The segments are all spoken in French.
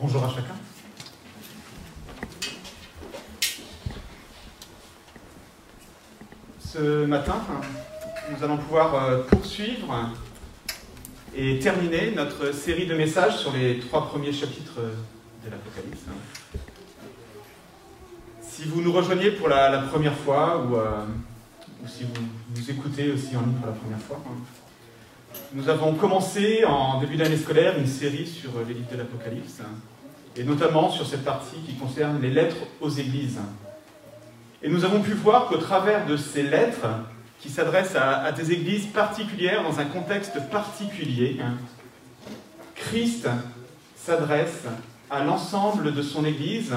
Bonjour à chacun. Ce matin, nous allons pouvoir euh, poursuivre et terminer notre série de messages sur les trois premiers chapitres de l'Apocalypse. Si vous nous rejoignez pour la, première fois ou, euh, ou, si vous nous écoutez aussi en ligne pour la première fois, nous avons commencé en début d'année scolaire une série sur les livres de l'Apocalypse et notamment sur cette partie qui concerne les lettres aux églises. Et nous avons pu voir qu'au travers de ces lettres, qui s'adressent à, à, des églises particulières dans un contexte particulier, Christ s'adresse à l'ensemble de son Église,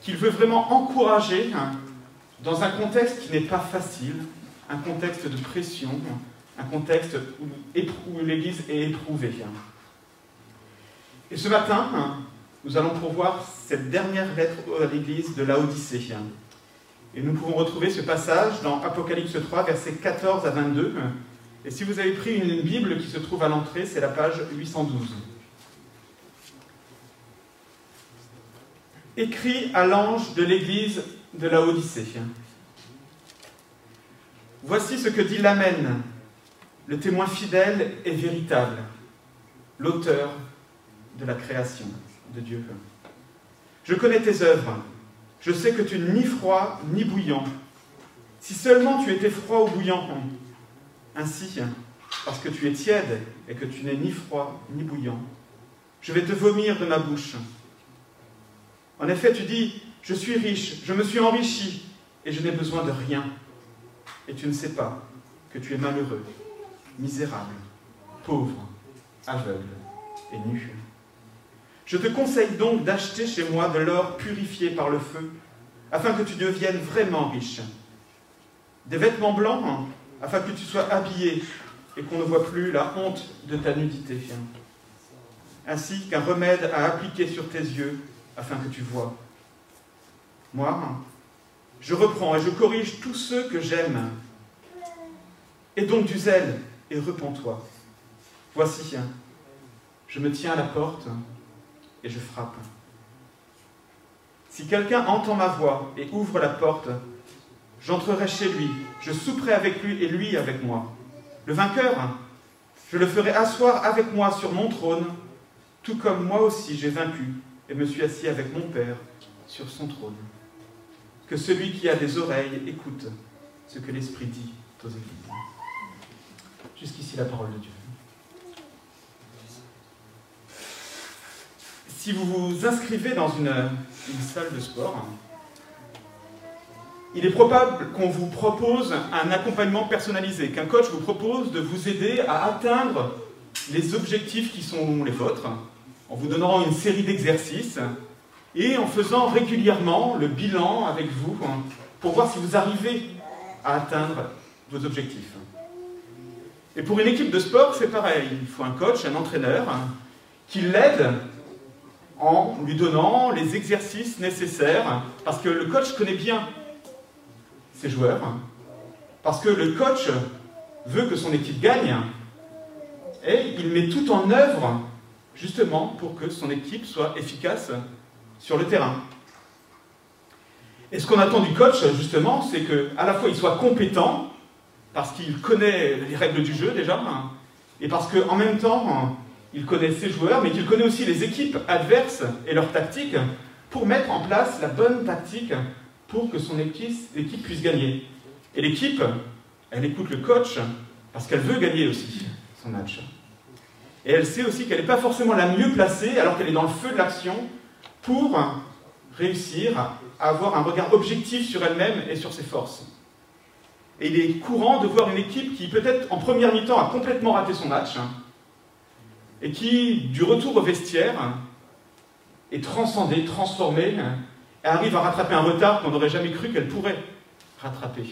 qu'il veut vraiment encourager dans un contexte qui n'est pas facile, un contexte de pression, un contexte où, l'Église est éprouvée. Et ce matin, nous allons pourvoir cette dernière lettre à l'Église de Laodicée. Et nous pouvons retrouver ce passage dans Apocalypse 3, versets 14 à 22. Et si vous avez pris une Bible qui se trouve à l'entrée, c'est la page 812. Écrit à l'ange de l'église de la Odyssée. Voici ce que dit l'Amen, le témoin fidèle et véritable, l'auteur de la création de Dieu. Je connais tes œuvres je sais que tu n'es ni froid ni bouillant. Si seulement tu étais froid ou bouillant. Ainsi, parce que tu es tiède et que tu n'es ni froid ni bouillant, je vais te vomir de ma bouche. En effet, tu dis, je suis riche, je me suis enrichi, et je n'ai besoin de rien. Et tu ne sais pas que tu es malheureux, misérable, pauvre, aveugle et nu. Je te conseille donc d'acheter chez moi de l'or purifié par le feu, afin que tu deviennes vraiment riche. Des vêtements blancs, afin que tu sois habillé et qu'on ne voit plus la honte de ta nudité. Ainsi qu'un remède à appliquer sur tes yeux, afin que tu vois. Moi, je reprends et je corrige tous ceux que j'aime. Et donc du zèle et repens-toi. Voici, je me tiens à la porte et je frappe. Si quelqu'un entend ma voix et ouvre la porte, j'entrerai chez lui, je souperai avec lui et lui avec moi. Le vainqueur, je le ferai asseoir avec moi sur mon trône, tout comme moi aussi j'ai vaincu et me suis assis avec mon Père sur son trône. Que celui qui a des oreilles écoute ce que l'Esprit dit aux églises. Jusqu'ici la parole de Dieu. si vous vous inscrivez dans une, une, salle de sport, il est probable qu'on vous propose un accompagnement personnalisé, qu'un coach vous propose de vous aider à atteindre les objectifs qui sont les vôtres, en vous donnant une série d'exercices et en faisant régulièrement le bilan avec vous pour voir si vous arrivez à atteindre vos objectifs. Et pour une équipe de sport, c'est pareil. Il faut un coach, un entraîneur qui l'aide en lui donnant les exercices nécessaires, parce que le coach connaît bien ses joueurs, parce que le coach veut que son équipe gagne, et il met tout en œuvre justement pour que son équipe soit efficace sur le terrain. Et ce qu'on attend du coach, justement, c'est qu'à la fois il soit compétent, parce qu'il connaît les règles du jeu déjà, et parce qu'en même temps, il connaît ses joueurs, mais qu'il connaît aussi les équipes adverses et leurs tactiques pour mettre en place la bonne tactique pour que son équipe, puisse gagner. Et l'équipe, elle écoute le coach parce qu'elle veut gagner aussi son match. Et elle sait aussi qu'elle n'est pas forcément la mieux placée alors qu'elle est dans le feu de l'action pour réussir à avoir un regard objectif sur elle-même et sur ses forces. Et il est courant de voir une équipe qui peut-être en première mi-temps a complètement raté son match, et qui, du retour au vestiaire, est transcendée, transformée, et arrive à rattraper un retard qu'on n'aurait jamais cru qu'elle pourrait rattraper.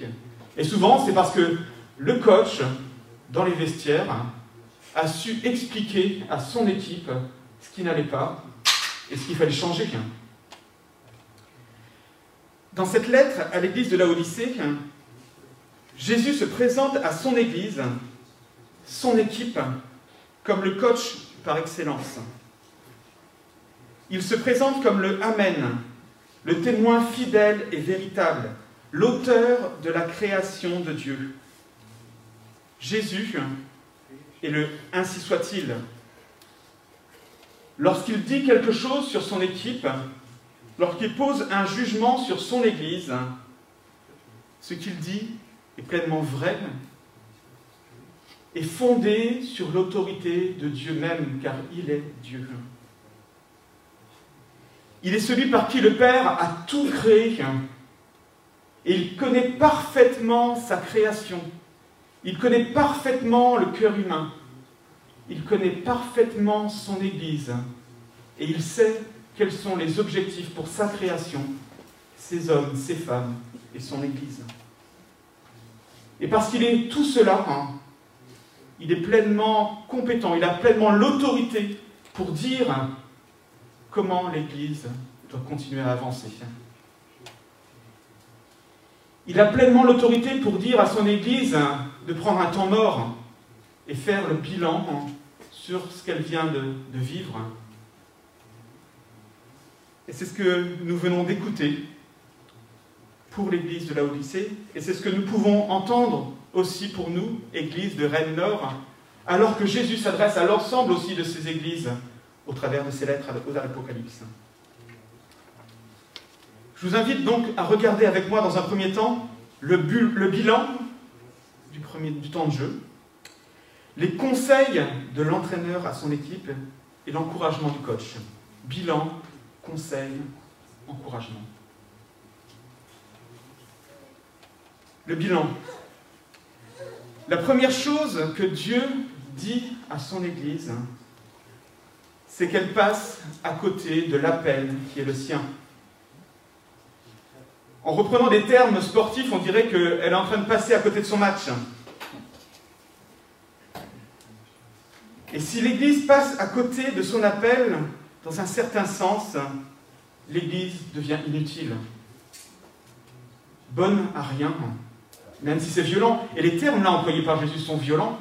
Et souvent, c'est parce que le coach, dans les vestiaires, a su expliquer à son équipe ce qui n'allait pas et ce qu'il fallait changer. Dans cette lettre à l'église de la Odyssée, Jésus se présente à son église, son équipe, comme le coach par excellence. Il se présente comme le Amen, le témoin fidèle et véritable, l'auteur de la création de Dieu. Jésus est le Ainsi soit-il. Lorsqu'il dit quelque chose sur son équipe, lorsqu'il pose un jugement sur son Église, ce qu'il dit est pleinement vrai et fondé sur l'autorité de Dieu même, car il est Dieu. Il est celui par qui le Père a tout créé. Et il connaît parfaitement sa création. Il connaît parfaitement le cœur humain. Il connaît parfaitement son Église. Et il sait quels sont les objectifs pour sa création, ses hommes, ses femmes et son Église. Et parce qu'il est tout cela, hein, il est pleinement compétent, il a pleinement l'autorité pour dire comment l'Église doit continuer à avancer. Il a pleinement l'autorité pour dire à son Église de prendre un temps mort et faire le bilan sur ce qu'elle vient de, vivre. Et c'est ce que nous venons d'écouter pour l'Église de la Odyssée, et c'est ce que nous pouvons entendre aussi pour nous, Église de Rennes-Nord, alors que Jésus s'adresse à l'ensemble aussi de ces églises au travers de ses lettres aux Apocalypse. Je vous invite donc à regarder avec moi dans un premier temps le, bilan du, du temps de jeu, les conseils de l'entraîneur à son équipe et l'encouragement du coach. Bilan, conseil, encouragement. Le bilan. La première chose que Dieu dit à son Église, c'est qu'elle passe à côté de l'appel qui est le sien. En reprenant des termes sportifs, on dirait qu'elle est en train de passer à côté de son match. Et si l'Église passe à côté de son appel, dans un certain sens, l'Église devient inutile. Bonne à rien, même si c'est violent. Et les termes là employés par Jésus sont violents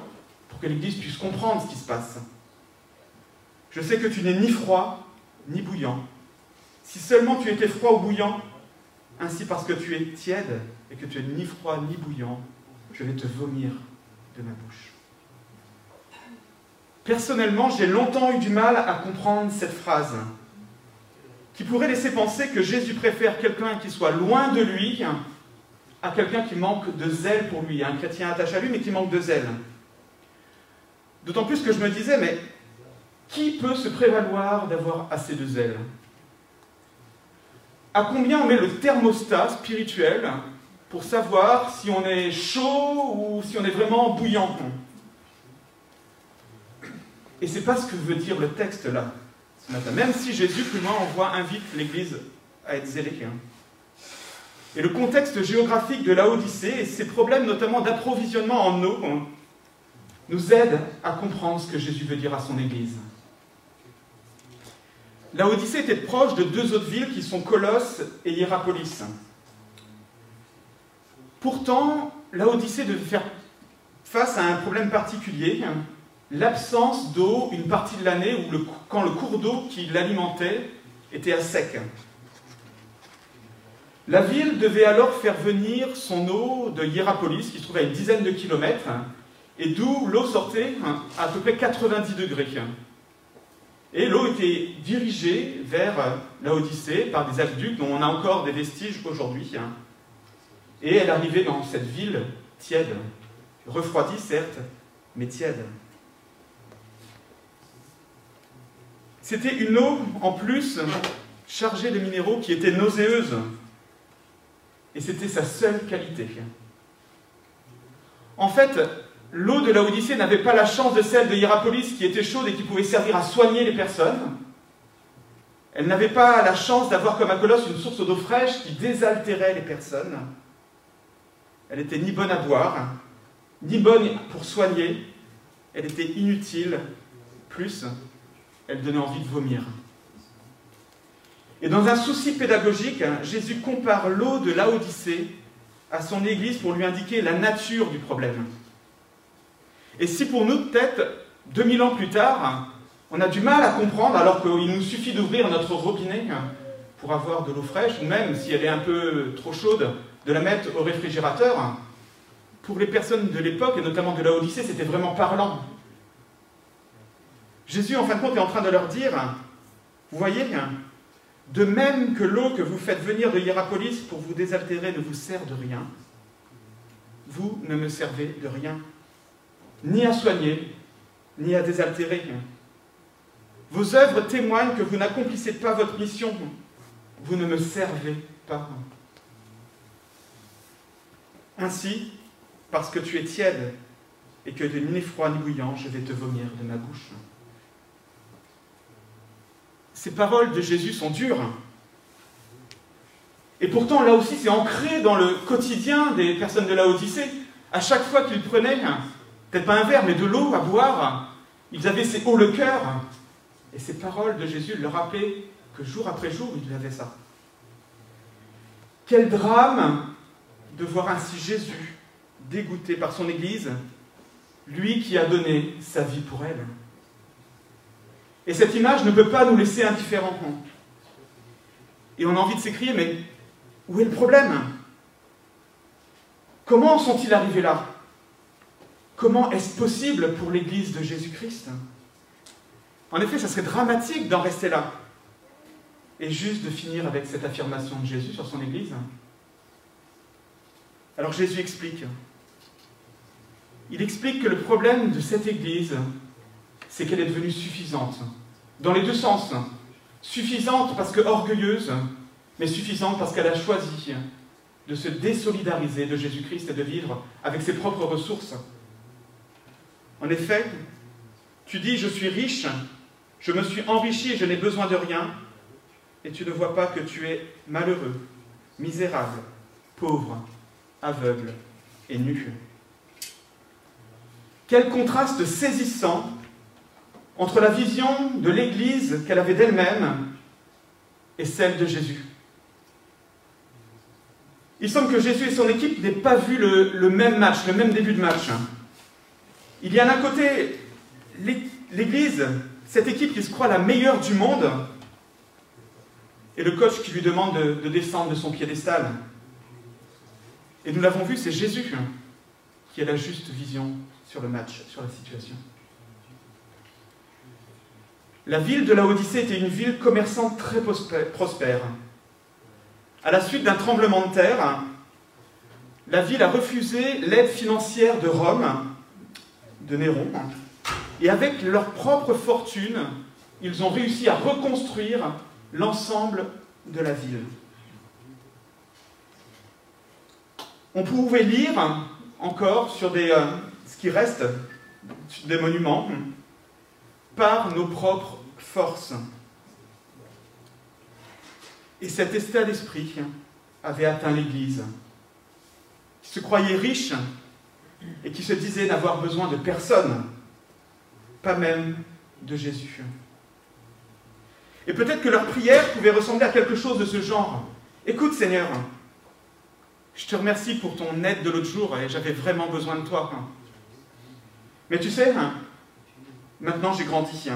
pour que l'Église puisse comprendre ce qui se passe. Je sais que tu n'es ni froid ni bouillant. Si seulement tu étais froid ou bouillant, ainsi parce que tu es tiède et que tu es ni froid ni bouillant, je vais te vomir de ma bouche. Personnellement, j'ai longtemps eu du mal à comprendre cette phrase, qui pourrait laisser penser que Jésus préfère quelqu'un qui soit loin de lui à quelqu'un qui manque de zèle pour lui, un chrétien attaché à lui mais qui manque de zèle. D'autant plus que je me disais, mais qui peut se prévaloir d'avoir assez de zèle? À combien on met le thermostat spirituel pour savoir si on est chaud ou si on est vraiment bouillant? Et c'est pas ce que veut dire le texte là, ce matin. Même si Jésus, plus loin, on voit, invite l'Église à être zélée. Hein. Et le contexte géographique de la Odyssée et ses problèmes notamment d'approvisionnement en eau hein, nous aident à comprendre ce que Jésus veut dire à son Église. La Odyssée était proche de deux autres villes qui sont Colosse et Hierapolis. Pourtant, la Odyssée devait faire face à un problème particulier, l'absence d'eau une partie de l'année quand le cours d'eau qui l'alimentait était à sec. La ville devait alors faire venir son eau de Hierapolis, qui se trouvait à une dizaine de kilomètres, et d'où l'eau sortait à, à peu près 90 degrés. Et l'eau était dirigée vers la Odyssée par des aqueducs dont on a encore des vestiges aujourd'hui. Et elle arrivait dans cette ville tiède, refroidie certes, mais tiède. C'était une eau en plus chargée de minéraux qui était nauséeuse. Et c'était sa seule qualité. En fait, l'eau de la Odyssée n'avait pas la chance de celle de Hierapolis qui était chaude et qui pouvait servir à soigner les personnes. Elle n'avait pas la chance d'avoir comme à Colosse une source d'eau fraîche qui désaltérait les personnes. Elle était ni bonne à boire, ni bonne pour soigner. Elle était inutile. Plus, elle donnait envie de vomir. Et dans un souci pédagogique, Jésus compare l'eau de la Odyssée à son Église pour lui indiquer la nature du problème. Et si pour nous, peut-être, 2000 ans plus tard, On a du mal à comprendre alors qu'il nous suffit d'ouvrir notre robinet pour avoir de l'eau fraîche, ou même si elle est un peu trop chaude, de la mettre au réfrigérateur. Pour les personnes de l'époque, et notamment de la Odyssée, c'était vraiment parlant. Jésus, en fin de compte, est en train de leur dire, vous voyez, de même que l'eau que vous faites venir de Hierapolis pour vous désaltérer ne vous sert de rien, vous ne me servez de rien, ni à soigner, ni à désaltérer. Vos œuvres témoignent que vous n'accomplissez pas votre mission, vous ne me servez pas. Ainsi, parce que tu es tiède et que tu ni ni bouillant, je vais te vomir de ma bouche. Ces paroles de Jésus sont dures. Et pourtant, là aussi, c'est ancré dans le quotidien des personnes de la Odyssée. À chaque fois qu'ils prenaient, peut-être pas un verre, mais de l'eau à boire, ils avaient ces haut le cœur. Et ces paroles de Jésus leur rappelaient que jour après jour, ils avaient ça. Quel drame de voir ainsi Jésus dégoûté par son Église, lui qui a donné sa vie pour elle. Et cette image ne peut pas nous laisser indifférents. Et on a envie de s'écrier, mais où est le problème? Comment sont-ils arrivés là? Comment est-ce possible pour l'Église de Jésus-Christ? En effet, ça serait dramatique d'en rester là. Et juste de finir avec cette affirmation de Jésus sur son Église. Alors Jésus explique. Il explique que le problème de cette Église, c'est qu'elle est devenue suffisante dans les deux sens. Suffisante parce que orgueilleuse, mais suffisante parce qu'elle a choisi de se désolidariser de Jésus-Christ et de vivre avec ses propres ressources. En effet, tu dis, je suis riche, je me suis enrichi je n'ai besoin de rien, et tu ne vois pas que tu es malheureux, misérable, pauvre, aveugle et nu. Quel contraste saisissant entre la vision de l'Église qu'elle avait d'elle-même et celle de Jésus. Il semble que Jésus et son équipe n'aient pas vu le, même match, le même début de match. Il y a d'un côté l'Église, cette équipe qui se croit la meilleure du monde, et le coach qui lui demande de, de descendre de son piédestal. Et nous l'avons vu, c'est Jésus qui a la juste vision sur le match, sur la situation. La ville de la Odyssée était une ville commerçante très prospère. À la suite d'un tremblement de terre, la ville a refusé l'aide financière de Rome, de Néron, et avec leur propre fortune, ils ont réussi à reconstruire l'ensemble de la ville. On pouvait lire encore sur euh, ce qui reste des monuments par nos propres force. Et cet état d'esprit avait atteint l'Église, qui se croyait riche et qui se disait n'avoir besoin de personne, pas même de Jésus. Et peut-être que leur prière pouvait ressembler à quelque chose de ce genre. Écoute Seigneur, je te remercie pour ton aide de l'autre jour et j'avais vraiment besoin de toi. Mais tu sais, maintenant j'ai grandi.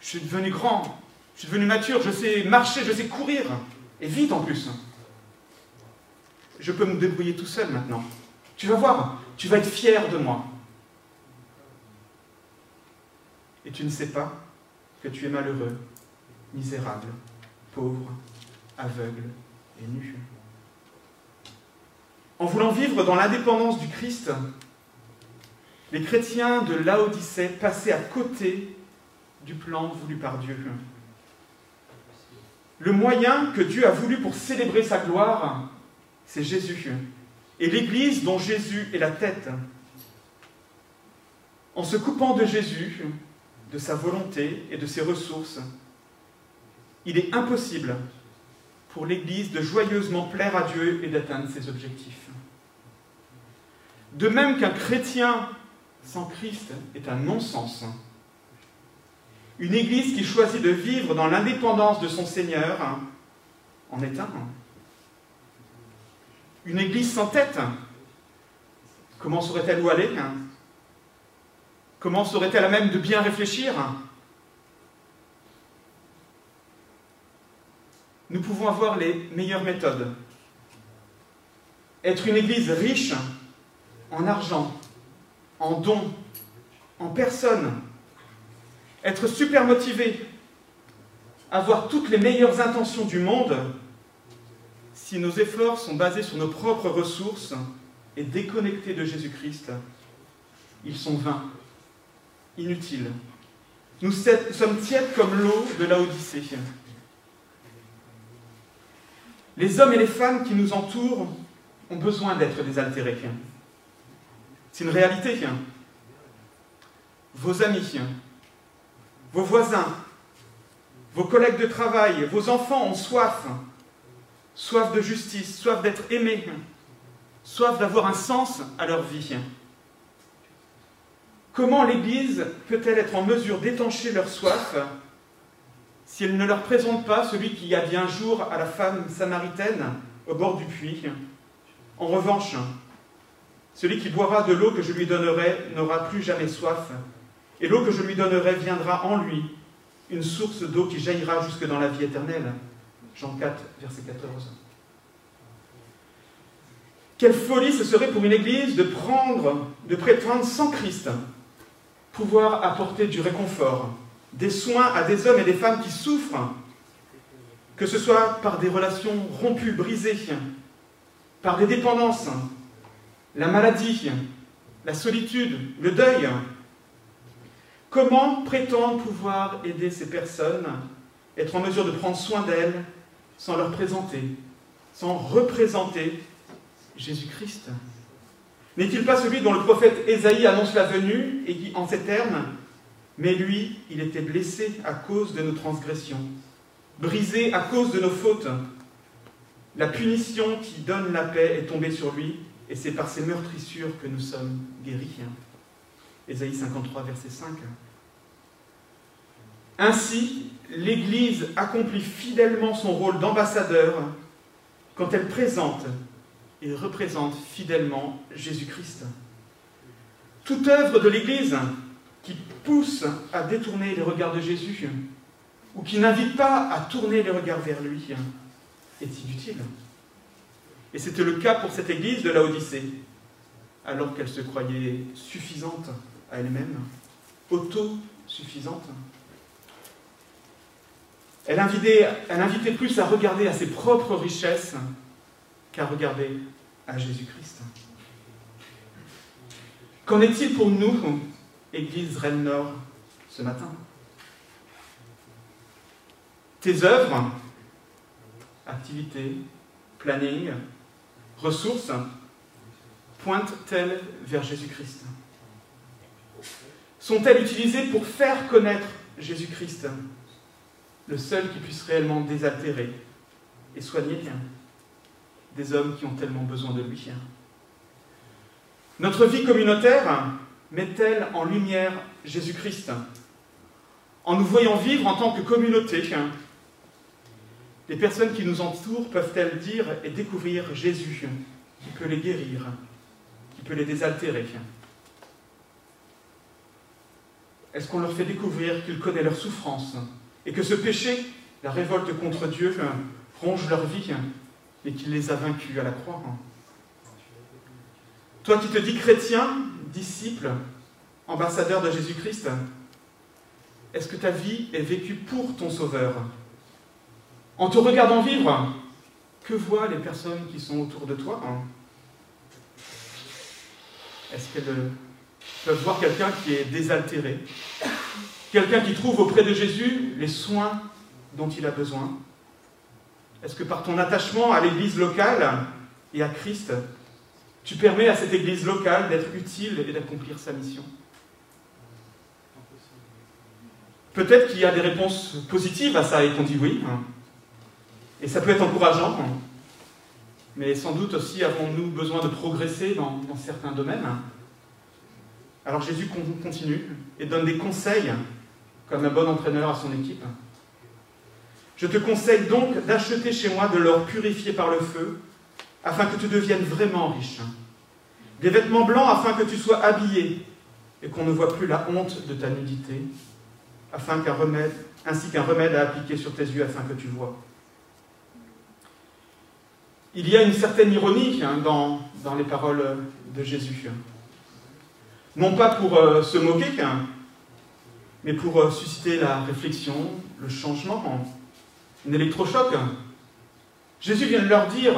Je suis devenu grand, je suis devenu mature, je sais marcher, je sais courir, et vite en plus. Je peux me débrouiller tout seul maintenant. Tu vas voir, tu vas être fier de moi. Et tu ne sais pas que tu es malheureux, misérable, pauvre, aveugle et nu. En voulant vivre dans l'indépendance du Christ, les chrétiens de Laodicée passaient à côté du plan voulu par Dieu. Le moyen que Dieu a voulu pour célébrer sa gloire, c'est Jésus. Et l'Église dont Jésus est la tête. En se coupant de Jésus, de sa volonté et de ses ressources, il est impossible pour l'Église de joyeusement plaire à Dieu et d'atteindre ses objectifs. De même qu'un chrétien sans Christ est un non-sens, une Église qui choisit de vivre dans l'indépendance de son Seigneur hein, en est un. Une Église sans tête, hein. comment saurait-elle où aller hein? Comment saurait-elle à même de bien réfléchir Nous pouvons avoir les meilleures méthodes. Être une Église riche en argent, en dons, en personnes, être super motivé, avoir toutes les meilleures intentions du monde, si nos efforts sont basés sur nos propres ressources et déconnectés de Jésus-Christ, ils sont vains, inutiles. Nous sommes tièdes comme l'eau de la Odyssée. Les hommes et les femmes qui nous entourent ont besoin d'être désaltérés. C'est une réalité. Vos amis, vos voisins, vos collègues de travail, vos enfants ont soif. Soif de justice, soif d'être aimés, soif d'avoir un sens à leur vie. Comment l'Église peut-elle être en mesure d'étancher leur soif si elle ne leur présente pas celui qui a dit un jour à la femme samaritaine au bord du puits En revanche, celui qui boira de l'eau que je lui donnerai n'aura plus jamais soif, et l'eau que je lui donnerai viendra en lui, une source d'eau qui jaillira jusque dans la vie éternelle. Jean 4, verset 14. Quelle folie ce serait pour une Église de prendre, de prétendre sans Christ pouvoir apporter du réconfort, des soins à des hommes et des femmes qui souffrent, que ce soit par des relations rompues, brisées, par des dépendances, la maladie, la solitude, le deuil. Comment prétendre pouvoir aider ces personnes, être en mesure de prendre soin d'elles sans leur présenter, sans représenter Jésus-Christ? N'est-il pas celui dont le prophète Ésaïe annonce la venue et qui, en ces termes, mais lui, il était blessé à cause de nos transgressions, brisé à cause de nos fautes. La punition qui donne la paix est tombée sur lui, et c'est par ses meurtrissures que nous sommes guéris. Ésaïe 53, verset 5. Ainsi, l'Église accomplit fidèlement son rôle d'ambassadeur quand elle présente et représente fidèlement Jésus-Christ. Toute œuvre de l'Église qui pousse à détourner les regards de Jésus ou qui n'invite pas à tourner les regards vers lui est inutile. Et c'était le cas pour cette Église de la Odyssée, alors qu'elle se croyait suffisante à elle-même, autosuffisante. Elle invitait, plus à regarder à ses propres richesses qu'à regarder à Jésus-Christ. Qu'en est-il pour nous, Église Rennes Nord, ce matin? Tes œuvres, activités, planning, ressources, pointent-elles vers Jésus-Christ? Sont-elles utilisées pour faire connaître Jésus-Christ, le seul qui puisse réellement désaltérer et soigner des hommes qui ont tellement besoin de lui. Notre vie communautaire met-elle en lumière Jésus-Christ? En nous voyant vivre en tant que communauté, les personnes qui nous entourent peuvent-elles dire et découvrir Jésus qui peut les guérir, qui peut les désaltérer? Est-ce qu'on leur fait découvrir qu'il connaît leur souffrance? Et que ce péché, la révolte contre Dieu, ronge leur vie et qu'il les a vaincus à la croix. Toi qui te dis chrétien, disciple, ambassadeur de Jésus-Christ, est-ce que ta vie est vécue pour ton Sauveur? En te regardant vivre, que voient les personnes qui sont autour de toi Est-ce qu'elles peuvent voir quelqu'un qui est désaltéré? Quelqu'un qui trouve auprès de Jésus les soins dont il a besoin est-ce que par ton attachement à l'Église locale et à Christ, tu permets à cette Église locale d'être utile et d'accomplir sa mission? Peut-être qu'il y a des réponses positives à ça et qu'on dit oui. Hein. Et ça peut être encourageant. Hein. Mais sans doute aussi avons-nous besoin de progresser dans, dans certains domaines. Alors Jésus continue et donne des conseils comme un bon entraîneur à son équipe. Je te conseille donc d'acheter chez moi de l'or purifié par le feu, afin que tu deviennes vraiment riche. Des vêtements blancs afin que tu sois habillé et qu'on ne voit plus la honte de ta nudité, afin qu'un remède, ainsi qu'un remède à appliquer sur tes yeux afin que tu vois. il y a une certaine ironie hein, dans, dans, les paroles de Jésus. Non pas pour euh, se moquer, hein, mais pour euh, susciter la réflexion, le changement, un électrochoc. Jésus vient de leur dire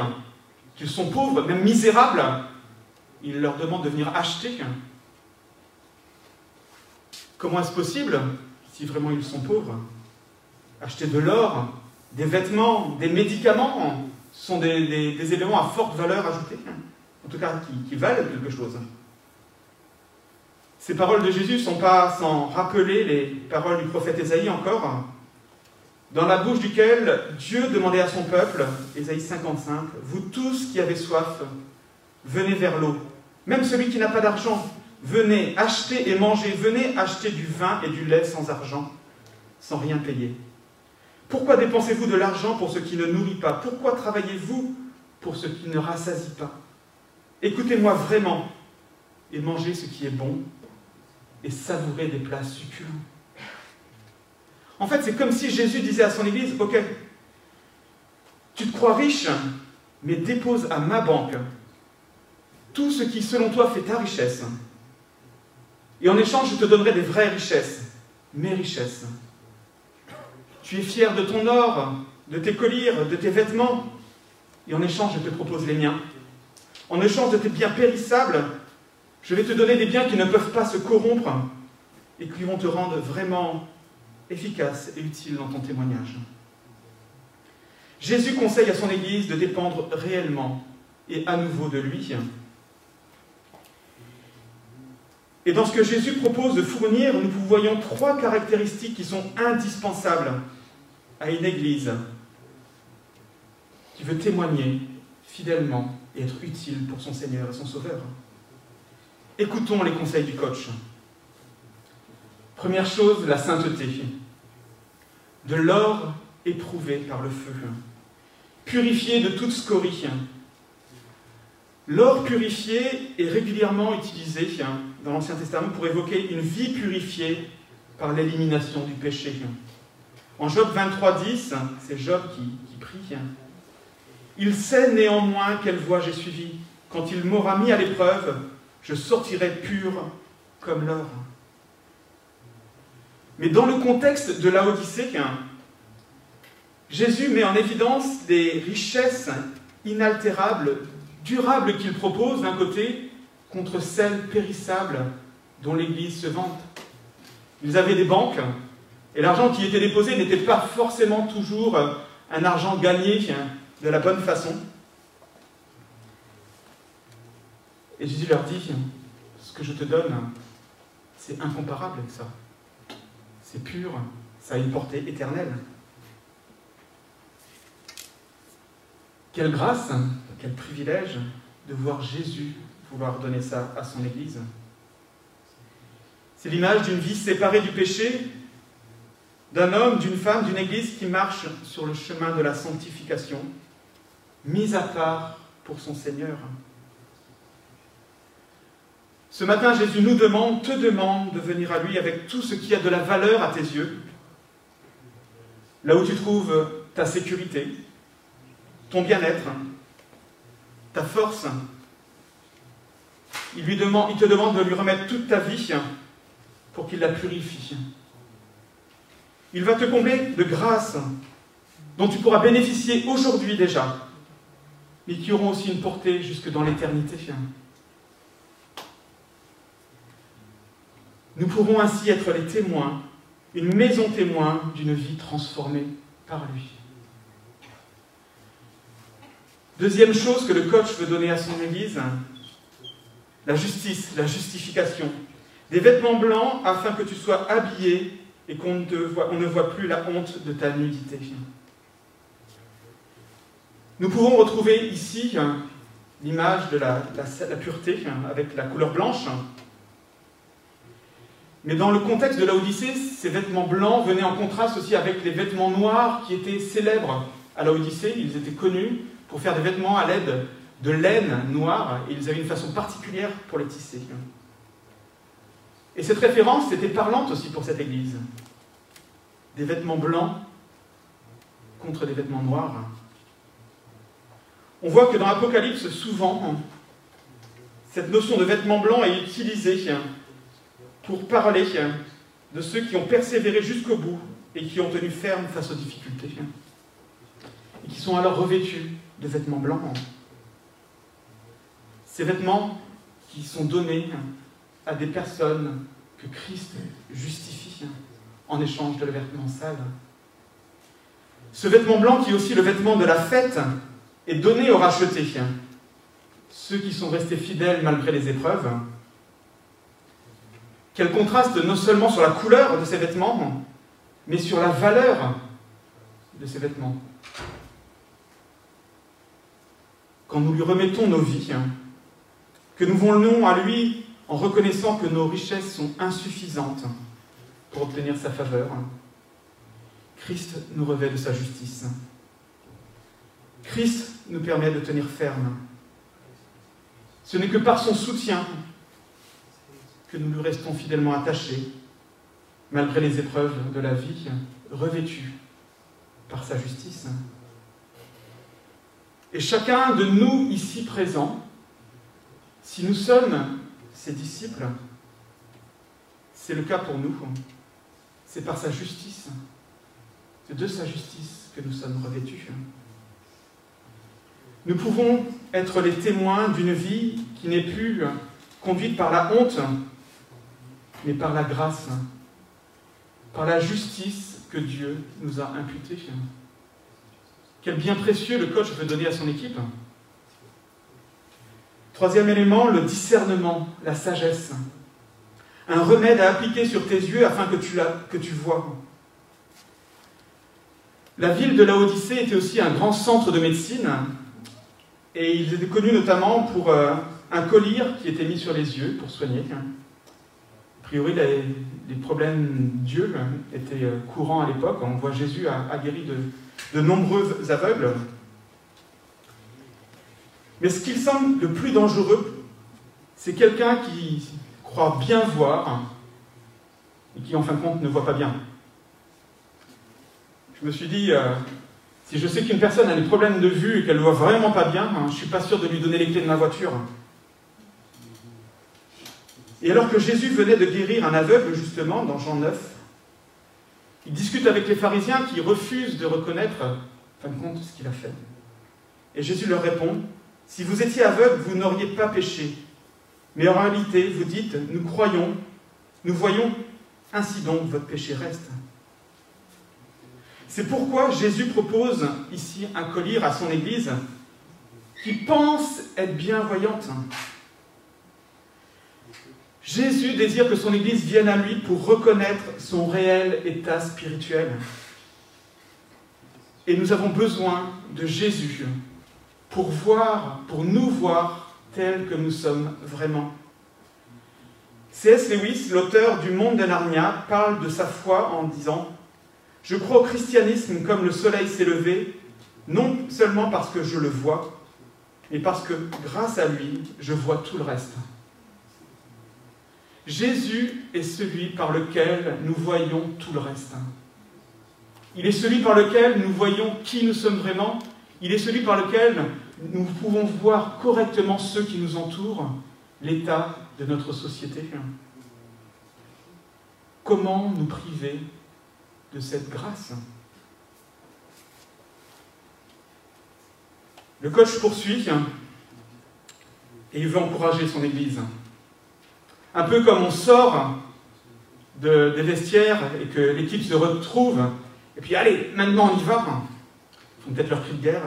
qu'ils sont pauvres, même misérables. Il leur demande de venir acheter. Comment est-ce possible, si vraiment ils sont pauvres Acheter de l'or, des vêtements, des médicaments, ce sont des, éléments à forte valeur ajoutée, en tout cas qui, qui valent quelque chose. Ces paroles de Jésus ne sont pas sans rappeler les paroles du prophète Ésaïe encore, dans la bouche duquel Dieu demandait à son peuple, Ésaïe 55, Vous tous qui avez soif, venez vers l'eau. Même celui qui n'a pas d'argent, venez acheter et manger, venez acheter du vin et du lait sans argent, sans rien payer. Pourquoi dépensez-vous de l'argent pour ce qui ne nourrit pas? Pourquoi travaillez-vous pour ce qui ne rassasie pas? Écoutez-moi vraiment et mangez ce qui est bon et savourez des plats succulents. En fait, c'est comme si Jésus disait à son Église, OK, tu te crois riche, mais dépose à ma banque tout ce qui, selon toi, fait ta richesse. Et en échange, je te donnerai des vraies richesses, mes richesses. Tu es fier de ton or, de tes colliers, de tes vêtements, et en échange, je te propose les miens. En échange de tes biens périssables, je vais te donner des biens qui ne peuvent pas se corrompre et qui vont te rendre vraiment efficace et utile dans ton témoignage. Jésus conseille à son Église de dépendre réellement et à nouveau de lui. Et dans ce que Jésus propose de fournir, nous voyons trois caractéristiques qui sont indispensables à une Église qui veut témoigner fidèlement et être utile pour son Seigneur et son Sauveur. Écoutons les conseils du coach. Première chose, la sainteté. De l'or éprouvé par le feu, purifié de toute scorie. L'or purifié est régulièrement utilisé dans l'Ancien Testament pour évoquer une vie purifiée par l'élimination du péché. En Job 23.10, c'est Job qui, qui prie. Il sait néanmoins quelle voie j'ai suivie. Quand il m'aura mis à l'épreuve, je sortirai pur comme l'or. Mais dans le contexte de la Odyssée, Jésus met en évidence des richesses inaltérables, durables qu'il propose d'un côté, contre celles périssables dont l'Église se vante. Ils avaient des banques, et l'argent qui était déposé n'était pas forcément toujours un argent gagné de la bonne façon. Et Jésus leur dit, ce que je te donne, c'est incomparable avec ça c'est pur, ça a une portée éternelle. Quelle grâce, quel privilège de voir Jésus pouvoir donner ça à son Église. C'est l'image d'une vie séparée du péché, d'un homme, d'une femme, d'une Église qui marche sur le chemin de la sanctification, mise à part pour son Seigneur. Ce matin, Jésus nous demande, te demande de venir à lui avec tout ce qui a de la valeur à tes yeux, là où tu trouves ta sécurité, ton bien-être, ta force. Il, il te demande de lui remettre toute ta vie pour qu'il la purifie. Il va te combler de grâces dont tu pourras bénéficier aujourd'hui déjà, mais qui auront aussi une portée jusque dans l'éternité. Nous pourrons ainsi être les témoins, une maison témoin d'une vie transformée par lui. Deuxième chose que le coach veut donner à son Église, la justice, la justification. Des vêtements blancs afin que tu sois habillé et qu'on ne, voit, plus la honte de ta nudité. Nous pouvons retrouver ici l'image de la, la, pureté avec la couleur blanche, mais dans le contexte de la Odyssée, ces vêtements blancs venaient en contraste aussi avec les vêtements noirs qui étaient célèbres à la Odyssée. Ils étaient connus pour faire des vêtements à l'aide de laine noire et ils avaient une façon particulière pour les tisser. Et cette référence était parlante aussi pour cette église. Des vêtements blancs contre des vêtements noirs. On voit que dans l'Apocalypse, souvent, cette notion de vêtements blancs est utilisée pour parler de ceux qui ont persévéré jusqu'au bout et qui ont tenu ferme face aux difficultés, et qui sont alors revêtus de vêtements blancs. Ces vêtements qui sont donnés à des personnes que Christ justifie en échange de leurs vêtements sales. Ce vêtement blanc qui est aussi le vêtement de la fête est donné aux rachetés, ceux qui sont restés fidèles malgré les épreuves. Quel contraste non seulement sur la couleur de ces vêtements, mais sur la valeur de ces vêtements. Quand nous lui remettons nos vies, que nous voulons à lui en reconnaissant que nos richesses sont insuffisantes pour obtenir sa faveur, Christ nous revêt de sa justice. Christ nous permet de tenir ferme. Ce n'est que par son soutien que nous lui restons fidèlement attachés, malgré les épreuves de la vie, revêtus par sa justice. Et chacun de nous ici présents, si nous sommes ses disciples, c'est le cas pour nous. C'est par sa justice, c'est de sa justice que nous sommes revêtus. Nous pouvons être les témoins d'une vie qui n'est plus conduite par la honte, mais par la grâce, par la justice que Dieu nous a imputée. Quel bien précieux le coach veut donner à son équipe. Troisième élément, le discernement, la sagesse. Un remède à appliquer sur tes yeux afin que tu, la, vois. La ville de Laodicée était aussi un grand centre de médecine et il était connu notamment pour euh, un collier qui était mis sur les yeux pour soigner. Priori, les, problèmes d'yeux étaient euh, courants à l'époque. On voit Jésus a, de nombreux aveugles. Mais ce qu'il semble le plus dangereux, c'est quelqu'un qui croit bien voir et qui en fin de compte ne voit pas bien. Je me suis dit, euh, si je sais qu'une personne a des problèmes de vue et qu'elle ne voit vraiment pas bien, hein, je ne suis pas sûr de lui donner les clés de ma voiture. Et alors que Jésus venait de guérir un aveugle, justement, dans Jean 9, il discute avec les pharisiens qui refusent de reconnaître, en de compte, ce qu'il a fait. Et Jésus leur répond, si vous étiez aveugle, vous n'auriez pas péché. Mais en réalité, vous dites, nous croyons, nous voyons, ainsi donc votre péché reste. C'est pourquoi Jésus propose ici un collier à son Église qui pense être bienvoyante. Jésus désire que son Église vienne à lui pour reconnaître son réel état spirituel. Et nous avons besoin de Jésus pour voir, pour nous voir tels que nous sommes vraiment. C.S. Lewis, l'auteur du Monde de Narnia, parle de sa foi en disant Je crois au christianisme comme le soleil s'est levé, non seulement parce que je le vois, mais parce que grâce à lui, je vois tout le reste. Jésus est celui par lequel nous voyons tout le reste. Il est celui par lequel nous voyons qui nous sommes vraiment il est celui par lequel nous pouvons voir correctement ceux qui nous entourent, l'état de notre société. Comment nous priver de cette grâce? Le coach poursuit et il veut encourager son Église. Un peu comme on sort des vestiaires et que l'équipe se retrouve, et puis allez, maintenant on y va peut-être leur cri de guerre.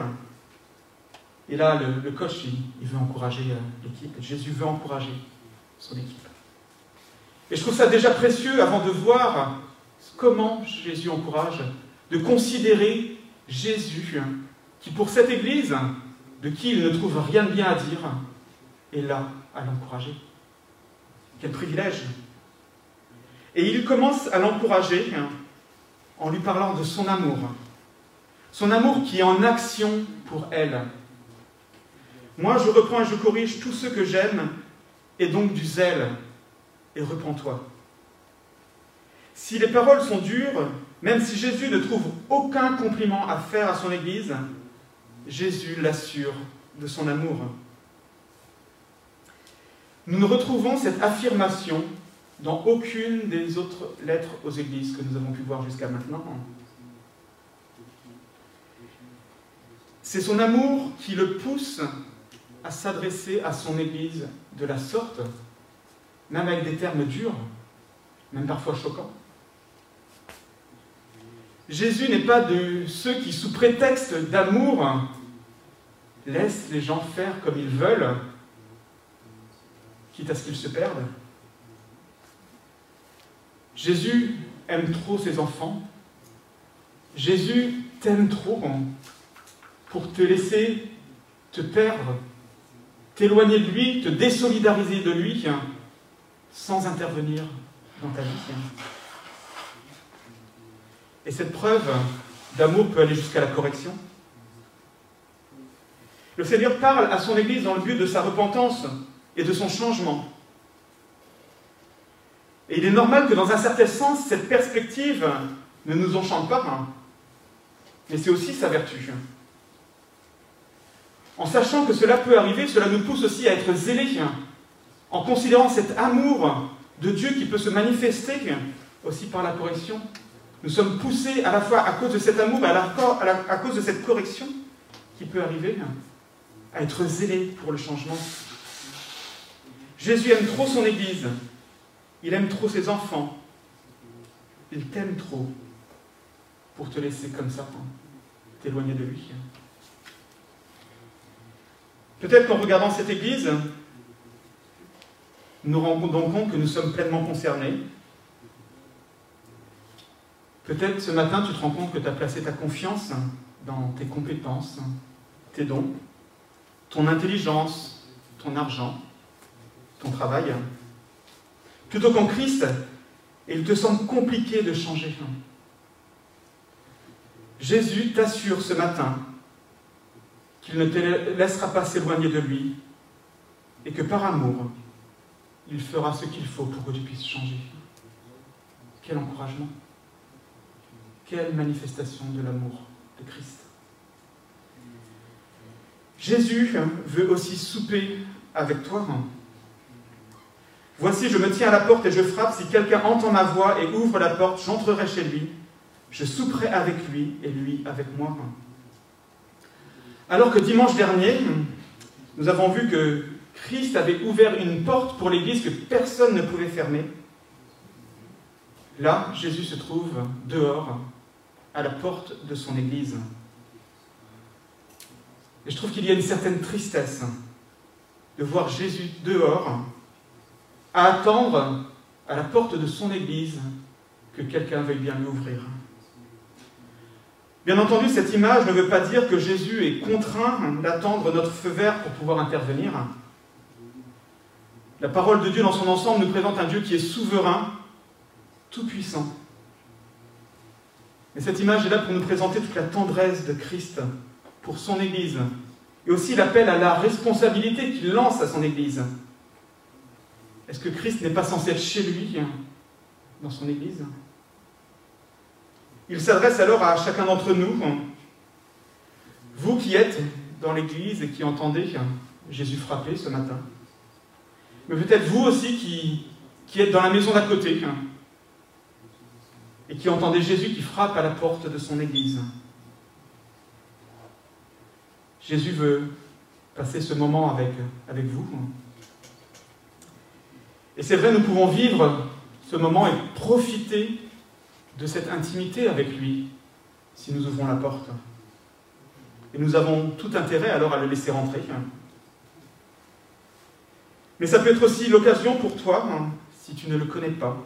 Et là, le, coach, il, veut encourager euh, l'équipe. Jésus veut encourager son équipe. Et je trouve ça déjà précieux avant de voir comment Jésus encourage, de considérer Jésus, qui pour cette Église, de qui il ne trouve rien de bien à dire, est là à l'encourager. Quel privilège Et il commence à l'encourager en lui parlant de son amour, son amour qui est en action pour elle. Moi, je reprends et je corrige tout ce que j'aime, et donc du zèle, et repens-toi. Si les paroles sont dures, même si Jésus ne trouve aucun compliment à faire à son Église, Jésus l'assure de son amour. Nous ne retrouvons cette affirmation dans aucune des autres lettres aux églises que nous avons pu voir jusqu'à maintenant. C'est son amour qui le pousse à s'adresser à son Église de la sorte, même avec des termes durs, même parfois choquants. Jésus n'est pas de ceux qui, sous prétexte d'amour, laissent les gens faire comme ils veulent, quitte à ce qu'ils se perdent. Jésus aime trop ses enfants. Jésus t'aime trop pour te laisser te perdre, t'éloigner de lui, te désolidariser de lui, sans intervenir dans ta vie. Et cette preuve d'amour peut aller jusqu'à la correction. Le Seigneur parle à son Église dans le but de sa repentance et de son changement. Et il est normal que dans un certain sens, cette perspective ne nous enchante pas, hein. mais c'est aussi sa vertu. En sachant que cela peut arriver, cela nous pousse aussi à être zélés, hein. en considérant cet amour de Dieu qui peut se manifester aussi par la correction. Nous sommes poussés à la fois à cause de cet amour et à, cause de cette correction qui peut arriver hein, à être zélés pour le changement. Jésus aime trop son Église il aime trop ses enfants. Il t'aime trop pour te laisser comme ça, t'éloigner de lui. Peut-être qu'en regardant cette Église, nous nous rendons compte que nous sommes pleinement concernés. Peut-être ce matin, tu te rends compte que tu as placé ta confiance dans tes compétences, tes dons, ton intelligence, ton argent, ton travail plutôt qu'en Christ, il te semble compliqué de changer. Jésus t'assure ce matin qu'il ne te laissera pas s'éloigner de lui et que par amour, il fera ce qu'il faut pour que tu puisses changer. Quel encouragement, quelle manifestation de l'amour de Christ. Jésus veut aussi souper avec toi. Voici, je me tiens à la porte et je frappe. Si quelqu'un entend ma voix et ouvre la porte, j'entrerai chez lui. Je souperai avec lui et lui avec moi. Alors que dimanche dernier, nous avons vu que Christ avait ouvert une porte pour l'Église que personne ne pouvait fermer. Là, Jésus se trouve dehors, à la porte de son Église. Et je trouve qu'il y a une certaine tristesse de voir Jésus dehors, à attendre à la porte de son Église que quelqu'un veuille bien lui ouvrir. Bien entendu, cette image ne veut pas dire que Jésus est contraint d'attendre notre feu vert pour pouvoir intervenir. La parole de Dieu dans son ensemble nous présente un Dieu qui est souverain, tout-puissant. Mais cette image est là pour nous présenter toute la tendresse de Christ pour son Église, et aussi l'appel à la responsabilité qu'il lance à son Église. Est-ce que Christ n'est pas censé être chez lui, dans son Église? Il s'adresse alors à chacun d'entre nous. Vous qui êtes dans l'Église et qui entendez Jésus frapper ce matin. Mais peut-être vous aussi qui, êtes dans la maison d'à côté et qui entendez Jésus qui frappe à la porte de son Église. Jésus veut passer ce moment avec vous. Et c'est vrai, nous pouvons vivre ce moment et profiter de cette intimité avec lui si nous ouvrons la porte. Et nous avons tout intérêt alors à le laisser rentrer. Mais ça peut être aussi l'occasion pour toi, si tu ne le connais pas,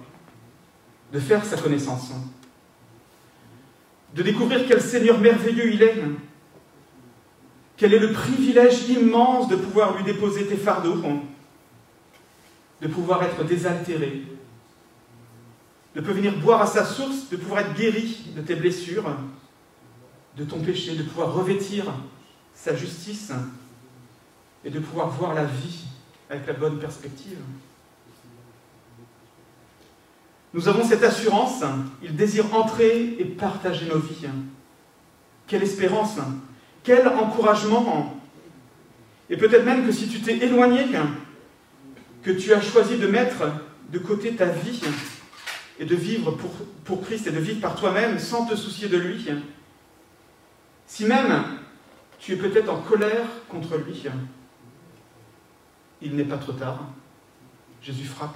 de faire sa connaissance. De découvrir quel Seigneur merveilleux il est. Quel est le privilège immense de pouvoir lui déposer tes fardeaux de pouvoir être désaltéré, de pouvoir venir boire à sa source, de pouvoir être guéri de tes blessures, de ton péché, de pouvoir revêtir sa justice et de pouvoir voir la vie avec la bonne perspective. Nous avons cette assurance, il désire entrer et partager nos vies. Quelle espérance, quel encouragement Et peut-être même que si tu t'es éloigné, que tu as choisi de mettre de côté ta vie et de vivre pour, Christ et de vivre par toi-même sans te soucier de lui, si même tu es peut-être en colère contre lui, il n'est pas trop tard. Jésus frappe.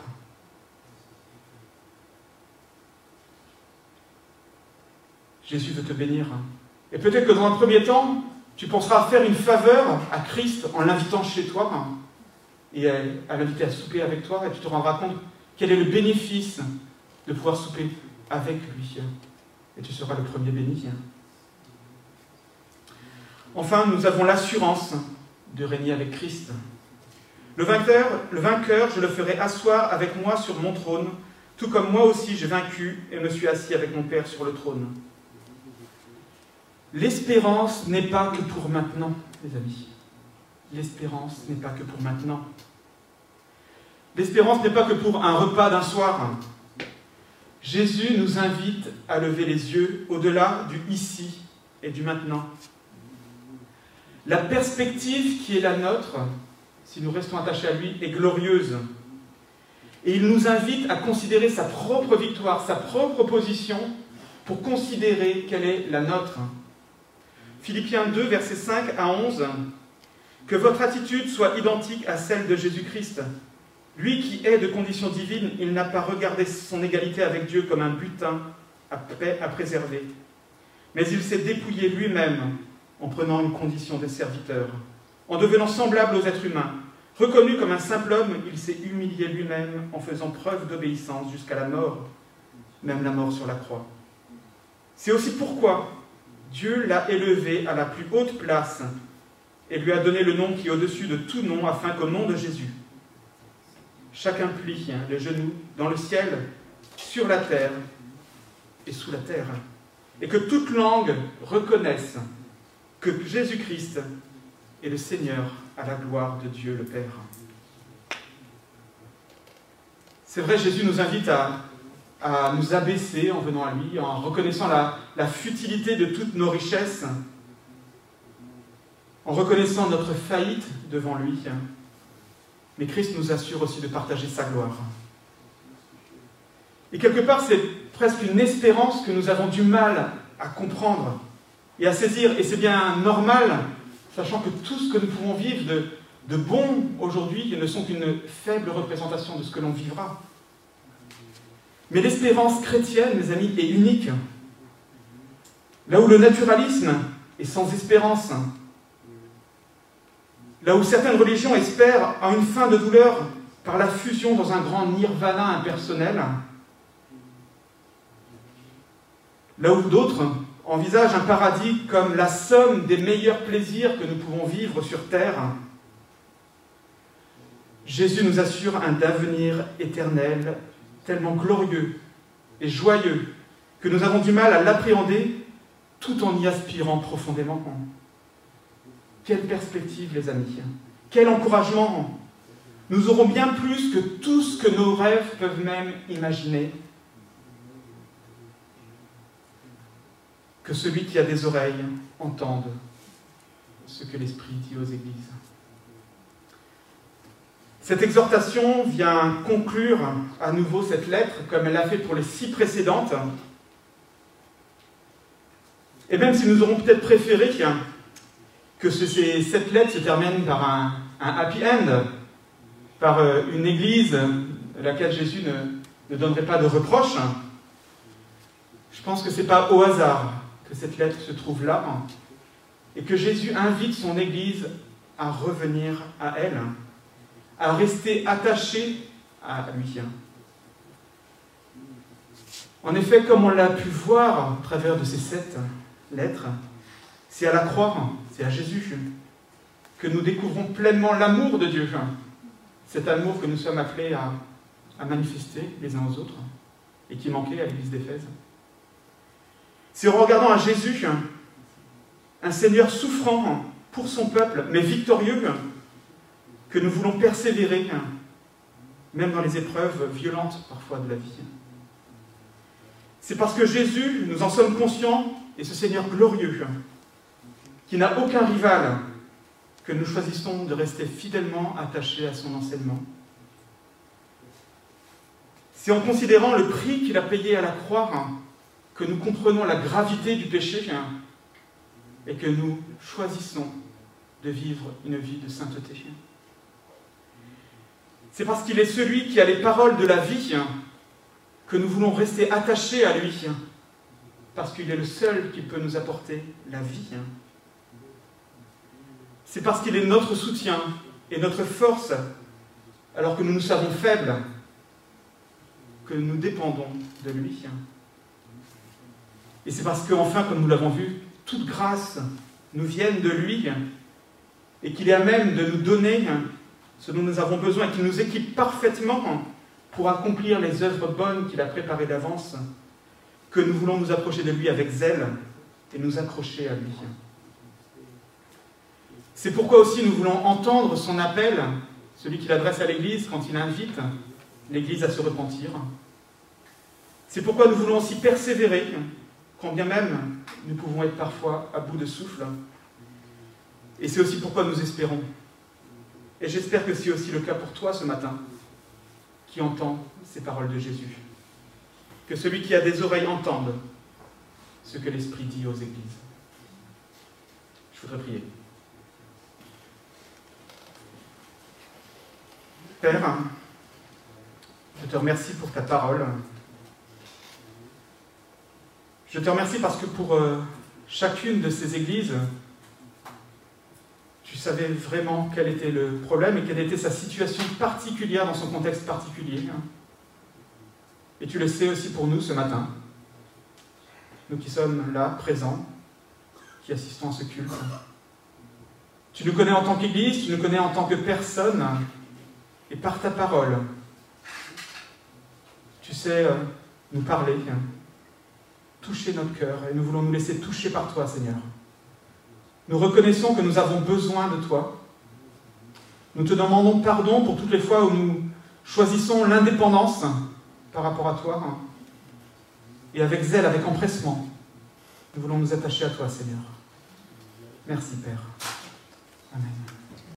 Jésus veut te bénir. Et peut-être que dans un premier temps, tu penseras faire une faveur à Christ en l'invitant chez toi et à, l'inviter à souper avec toi, et tu te rendras compte quel est le bénéfice de pouvoir souper avec lui. Et tu seras le premier béni. Enfin, nous avons l'assurance de régner avec Christ. Le vainqueur, le vainqueur, je le ferai asseoir avec moi sur mon trône, tout comme moi aussi j'ai vaincu et me suis assis avec mon Père sur le trône. L'espérance n'est pas que pour maintenant, les amis. L'espérance n'est pas que pour maintenant. L'espérance n'est pas que pour un repas d'un soir. Jésus nous invite à lever les yeux au-delà du ici et du maintenant. La perspective qui est la nôtre, si nous restons attachés à lui, est glorieuse. Et il nous invite à considérer sa propre victoire, sa propre position, pour considérer quelle est la nôtre. Philippiens 2, versets 5 à 11. Que votre attitude soit identique à celle de Jésus-Christ. Lui qui est de condition divine, il n'a pas regardé son égalité avec Dieu comme un butin à, préserver. Mais il s'est dépouillé lui-même en prenant une condition de serviteur. En devenant semblable aux êtres humains, reconnu comme un simple homme, il s'est humilié lui-même en faisant preuve d'obéissance jusqu'à la mort, même la mort sur la croix. C'est aussi pourquoi Dieu l'a élevé à la plus haute place et lui a donné le nom qui est au-dessus de tout nom, afin qu'au nom de Jésus, chacun plie les genoux dans le ciel, sur la terre et sous la terre, et que toute langue reconnaisse que Jésus-Christ est le Seigneur à la gloire de Dieu le Père. C'est vrai, Jésus nous invite à, nous abaisser en venant à lui, en reconnaissant la, la futilité de toutes nos richesses, en reconnaissant notre faillite devant lui. Mais Christ nous assure aussi de partager sa gloire. Et quelque part, c'est presque une espérance que nous avons du mal à comprendre et à saisir. Et c'est bien normal, sachant que tout ce que nous pouvons vivre de, de bon aujourd'hui ne sont qu'une faible représentation de ce que l'on vivra. Mais l'espérance chrétienne, mes amis, est unique. Là où le naturalisme est sans espérance, là où certaines religions espèrent à une fin de douleur par la fusion dans un grand nirvana impersonnel, là où d'autres envisage un paradis comme la somme des meilleurs plaisirs que nous pouvons vivre sur terre, Jésus nous assure un avenir éternel tellement glorieux et joyeux que nous avons du mal à l'appréhender tout en y aspirant profondément. Quelle perspective, les amis Quel encouragement Nous aurons bien plus que tout ce que nos rêves peuvent même imaginer que celui qui a des oreilles entende ce que l'Esprit dit aux églises. Cette exhortation vient conclure à nouveau cette lettre, comme elle l'a fait pour les six précédentes. Et même si nous aurons peut-être préféré que cette lettre se termine par un, happy end, par euh, une église à laquelle Jésus ne, ne donnerait pas de reproches, je pense que ce n'est pas au hasard que cette lettre se trouve là et que Jésus invite son Église à revenir à elle, à rester attaché à lui. En effet, comme on l'a pu voir à travers de ces sept lettres, c'est à la croix, c'est à Jésus que nous découvrons pleinement l'amour de Dieu. Cet amour que nous sommes appelés à, manifester les uns aux autres et qui manquait à l'église d'Éphèse. C'est en regardant à Jésus, un Seigneur souffrant pour son peuple, mais victorieux, que nous voulons persévérer, même dans les épreuves violentes parfois de la vie. C'est parce que Jésus, nous en sommes conscients, est ce Seigneur glorieux, qui n'a aucun rival, que nous choisissons de rester fidèlement attachés à son enseignement. C'est en considérant le prix qu'il a payé à la croix que nous comprenons la gravité du péché et que nous choisissons de vivre une vie de sainteté. C'est parce qu'il est celui qui a les paroles de la vie que nous voulons rester attachés à lui, parce qu'il est le seul qui peut nous apporter la vie. C'est parce qu'il est notre soutien et notre force, alors que nous nous savons faibles, que nous dépendons de lui. Et c'est parce qu'enfin, comme nous l'avons vu, toute grâce nous vienne de lui et qu'il est à même de nous donner ce dont nous avons besoin et qu'il nous équipe parfaitement pour accomplir les œuvres bonnes qu'il a préparées d'avance, que nous voulons nous approcher de lui avec zèle et nous accrocher à lui. C'est pourquoi aussi nous voulons entendre son appel, celui qu'il adresse à l'Église quand il invite l'Église à se repentir. C'est pourquoi nous voulons aussi persévérer, quand bien même nous pouvons être parfois à bout de souffle. Et c'est aussi pourquoi nous espérons. Et j'espère que c'est aussi le cas pour toi ce matin, qui entend ces paroles de Jésus. Que celui qui a des oreilles entende ce que l'Esprit dit aux églises. Je voudrais prier. Père, je te remercie pour ta parole. Je te remercie parce que pour euh, chacune de ces églises, tu savais vraiment quel était le problème et quelle était sa situation particulière dans son contexte particulier. Et tu le sais aussi pour nous ce matin, nous qui sommes là, présents, qui assistons à ce culte. Tu nous connais en tant qu'Église, tu nous connais en tant que personne, et par ta parole, tu sais euh, nous parler, toucher notre cœur, et nous voulons nous laisser toucher par toi, Seigneur. Nous reconnaissons que nous avons besoin de toi. Nous te demandons pardon pour toutes les fois où nous choisissons l'indépendance par rapport à toi. Et avec zèle, avec empressement, nous voulons nous attacher à toi, Seigneur. Merci, Père. Amen.